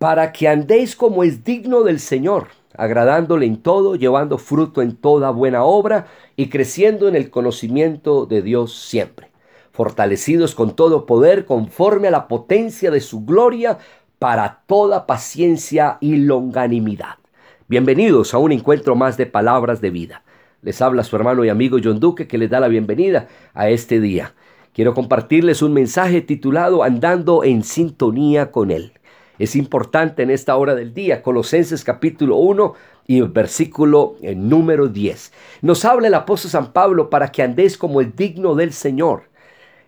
para que andéis como es digno del Señor, agradándole en todo, llevando fruto en toda buena obra y creciendo en el conocimiento de Dios siempre, fortalecidos con todo poder conforme a la potencia de su gloria, para toda paciencia y longanimidad. Bienvenidos a un encuentro más de palabras de vida. Les habla su hermano y amigo John Duque que les da la bienvenida a este día. Quiero compartirles un mensaje titulado Andando en sintonía con Él. Es importante en esta hora del día, Colosenses capítulo 1 y versículo eh, número 10. Nos habla el apóstol San Pablo para que andéis como el digno del Señor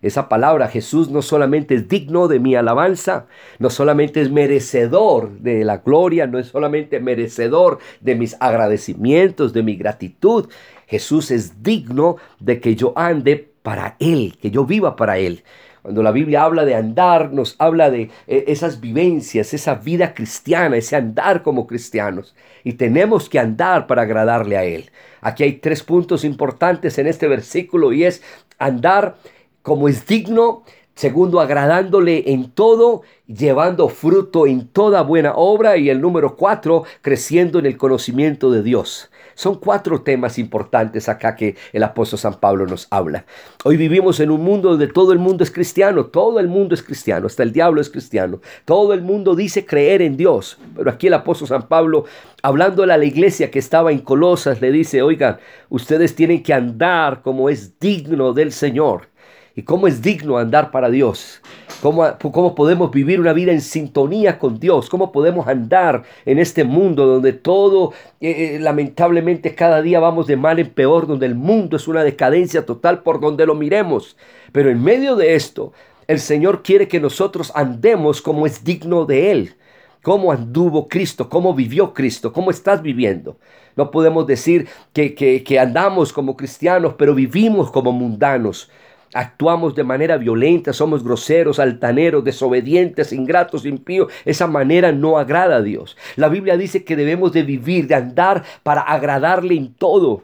esa palabra, Jesús no solamente es digno de mi alabanza, no solamente es merecedor de la gloria, no es solamente merecedor de mis agradecimientos, de mi gratitud. Jesús es digno de que yo ande para Él, que yo viva para Él. Cuando la Biblia habla de andar, nos habla de eh, esas vivencias, esa vida cristiana, ese andar como cristianos. Y tenemos que andar para agradarle a Él. Aquí hay tres puntos importantes en este versículo y es andar como es digno, segundo, agradándole en todo, llevando fruto en toda buena obra, y el número cuatro, creciendo en el conocimiento de Dios. Son cuatro temas importantes acá que el apóstol San Pablo nos habla. Hoy vivimos en un mundo donde todo el mundo es cristiano, todo el mundo es cristiano, hasta el diablo es cristiano, todo el mundo dice creer en Dios, pero aquí el apóstol San Pablo, hablando a la iglesia que estaba en Colosas, le dice, oigan, ustedes tienen que andar como es digno del Señor. Y cómo es digno andar para Dios, cómo, podemos vivir una vida en sintonía con Dios, cómo podemos andar en este mundo donde todo, eh, eh, lamentablemente cada día vamos de mal en peor, donde el mundo es una decadencia total por donde lo miremos. Pero en medio de esto, el Señor quiere que nosotros andemos como es digno de Él. Cómo anduvo Cristo, cómo vivió Cristo, cómo estás viviendo. No podemos decir que, andamos como cristianos, pero vivimos como mundanos actuamos de manera violenta, somos groseros, altaneros, desobedientes, ingratos, impíos, esa manera no agrada a Dios. La Biblia dice que debemos de vivir, de andar para agradarle en todo.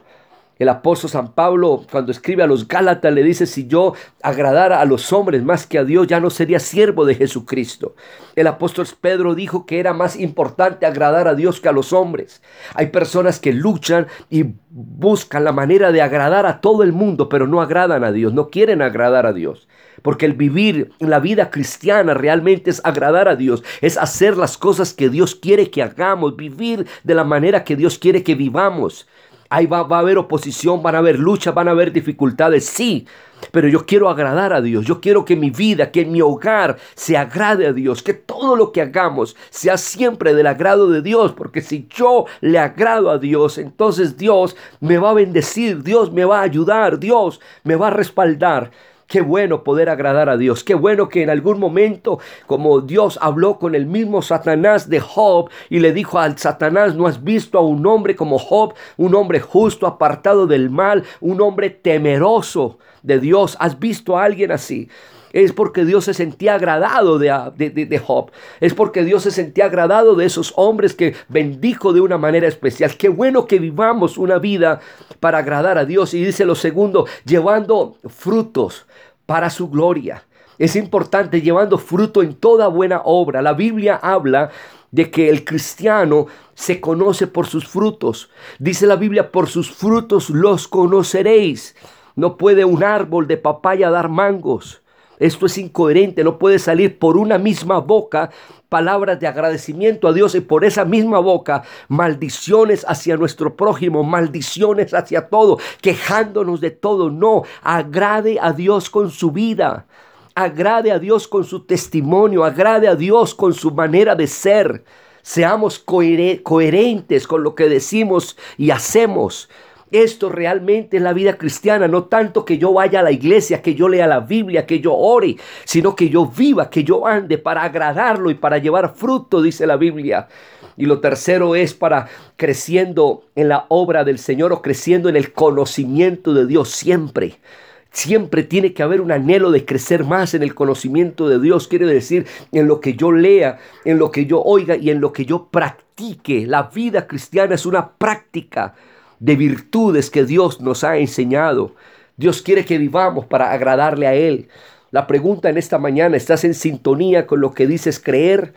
El apóstol San Pablo, cuando escribe a los Gálatas, le dice, si yo agradara a los hombres más que a Dios, ya no sería siervo de Jesucristo. El apóstol Pedro dijo que era más importante agradar a Dios que a los hombres. Hay personas que luchan y buscan la manera de agradar a todo el mundo, pero no agradan a Dios, no quieren agradar a Dios. Porque el vivir la vida cristiana realmente es agradar a Dios, es hacer las cosas que Dios quiere que hagamos, vivir de la manera que Dios quiere que vivamos. Ahí va, a haber oposición, van a haber lucha, van a haber dificultades, sí. Pero yo quiero agradar a Dios. Yo quiero que mi vida, que mi hogar se agrade a Dios. Que todo lo que hagamos sea siempre del agrado de Dios. Porque si yo le agrado a Dios, entonces Dios me va a bendecir. Dios me va a ayudar. Dios me va a respaldar. Qué bueno poder agradar a Dios. Qué bueno que en algún momento, como Dios habló con el mismo Satanás de Job y le dijo al Satanás, no has visto a un hombre como Job, un hombre justo, apartado del mal, un hombre temeroso de Dios. ¿Has visto a alguien así? Es porque Dios se sentía agradado de, de, Job. Es porque Dios se sentía agradado de esos hombres que bendijo de una manera especial. Qué bueno que vivamos una vida para agradar a Dios. Y dice lo segundo, llevando frutos para su gloria. Es importante llevando fruto en toda buena obra. La Biblia habla de que el cristiano se conoce por sus frutos. Dice la Biblia, por sus frutos los conoceréis. No puede un árbol de papaya dar mangos. Esto es incoherente, no puede salir por una misma boca palabras de agradecimiento a Dios y por esa misma boca maldiciones hacia nuestro prójimo, maldiciones hacia todo, quejándonos de todo. No, agrade a Dios con su vida, agrade a Dios con su testimonio, agrade a Dios con su manera de ser. Seamos coherentes con lo que decimos y hacemos. Esto realmente es la vida cristiana, no tanto que yo vaya a la iglesia, que yo lea la Biblia, que yo ore, sino que yo viva, que yo ande para agradarlo y para llevar fruto, dice la Biblia. Y lo tercero es para creciendo en la obra del Señor o creciendo en el conocimiento de Dios siempre. Siempre tiene que haber un anhelo de crecer más en el conocimiento de Dios. Quiere decir, en lo que yo lea, en lo que yo oiga y en lo que yo practique. La vida cristiana es una práctica de virtudes que Dios nos ha enseñado. Dios quiere que vivamos para agradarle a Él. La pregunta en esta mañana, ¿estás en sintonía con lo que dices creer?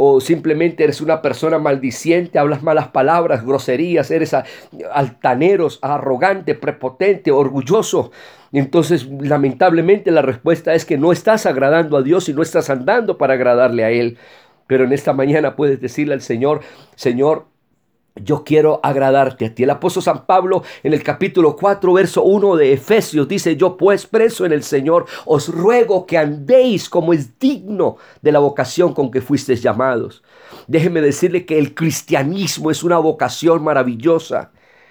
o simplemente eres una persona maldiciente, hablas malas palabras, groserías, eres altaneros, arrogante, prepotente, orgulloso. Entonces, lamentablemente la respuesta es que no estás agradando a Dios y no estás andando para agradarle a Él. Pero en esta mañana puedes decirle al Señor, Señor, yo quiero agradarte a ti. El apóstol San Pablo en el capítulo 4, verso 1 de Efesios dice, yo pues preso en el Señor, os ruego que andéis como es digno de la vocación con que fuisteis llamados. Déjeme decirle que el cristianismo es una vocación maravillosa.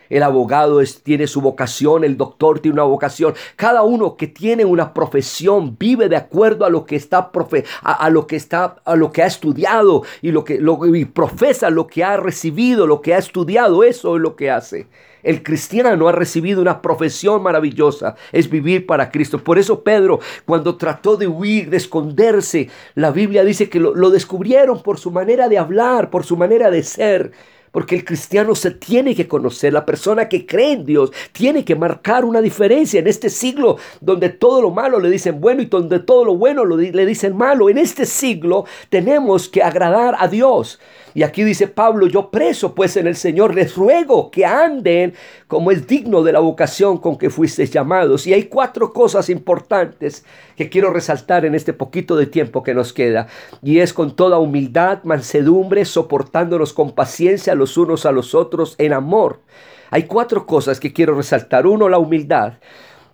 El abogado tiene su vocación, el doctor tiene una vocación. Cada uno que tiene una profesión vive de acuerdo a lo que está a, lo que está a lo que ha estudiado y lo que lo, profesa lo que ha recibido, lo que ha estudiado, eso es lo que hace. El cristiano ha recibido una profesión maravillosa, es vivir para Cristo. Por eso Pedro, cuando trató de huir, de esconderse, la Biblia dice que lo descubrieron por su manera de hablar, por su manera de ser. Porque el cristiano se tiene que conocer, la persona que cree en Dios tiene que marcar una diferencia en este siglo donde todo lo malo le dicen bueno y donde todo lo bueno le dicen malo. En este siglo tenemos que agradar a Dios. Y aquí dice Pablo, yo preso pues en el Señor les ruego que anden como es digno de la vocación con que fuisteis llamados. Y hay cuatro cosas importantes que quiero resaltar en este poquito de tiempo que nos queda. Y es con toda humildad, mansedumbre, soportándonos con paciencia los unos a los otros en amor. Hay cuatro cosas que quiero resaltar. Uno, la humildad.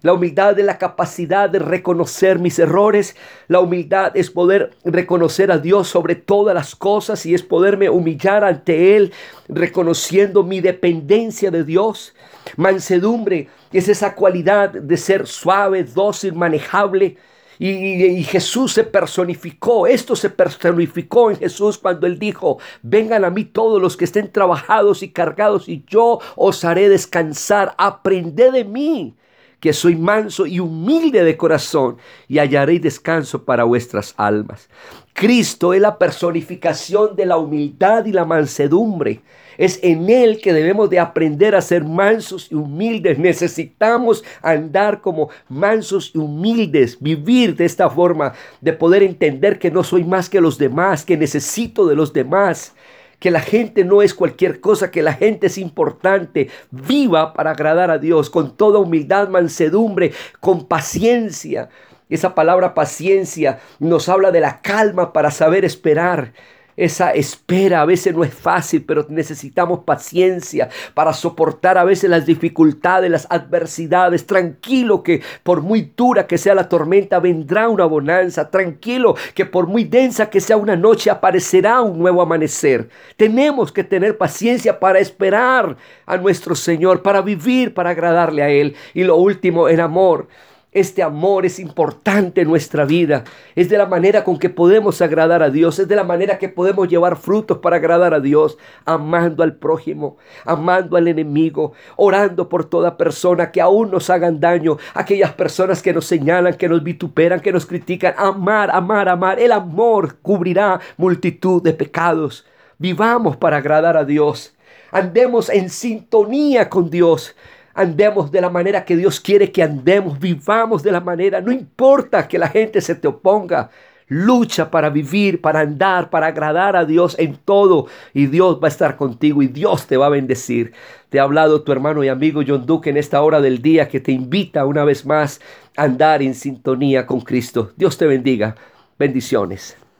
La humildad es la capacidad de reconocer mis errores. La humildad es poder reconocer a Dios sobre todas las cosas y es poderme humillar ante Él, reconociendo mi dependencia de Dios. Mansedumbre es esa cualidad de ser suave, dócil, manejable. Y, Jesús se personificó, esto se personificó en Jesús cuando Él dijo, vengan a mí todos los que estén trabajados y cargados y yo os haré descansar, aprended de mí que soy manso y humilde de corazón, y hallaré descanso para vuestras almas. Cristo es la personificación de la humildad y la mansedumbre. Es en Él que debemos de aprender a ser mansos y humildes. Necesitamos andar como mansos y humildes, vivir de esta forma, de poder entender que no soy más que los demás, que necesito de los demás que la gente no es cualquier cosa, que la gente es importante. Viva para agradar a Dios con toda humildad, mansedumbre, con paciencia. Esa palabra paciencia nos habla de la calma para saber esperar. Esa espera a veces no es fácil, pero necesitamos paciencia para soportar a veces las dificultades, las adversidades. Tranquilo que por muy dura que sea la tormenta, vendrá una bonanza. Tranquilo que por muy densa que sea una noche, aparecerá un nuevo amanecer. Tenemos que tener paciencia para esperar a nuestro Señor, para vivir, para agradarle a Él. Y lo último, el amor. Este amor es importante en nuestra vida. Es de la manera con que podemos agradar a Dios. Es de la manera que podemos llevar frutos para agradar a Dios. Amando al prójimo, amando al enemigo, orando por toda persona que aún nos hagan daño. Aquellas personas que nos señalan, que nos vituperan, que nos critican. Amar, amar, amar. El amor cubrirá multitud de pecados. Vivamos para agradar a Dios. Andemos en sintonía con Dios andemos de la manera que Dios quiere que andemos, vivamos de la manera, no importa que la gente se te oponga, lucha para vivir, para andar, para agradar a Dios en todo y Dios va a estar contigo y Dios te va a bendecir. Te ha hablado tu hermano y amigo John Duque en esta hora del día que te invita una vez más a andar en sintonía con Cristo. Dios te bendiga. Bendiciones.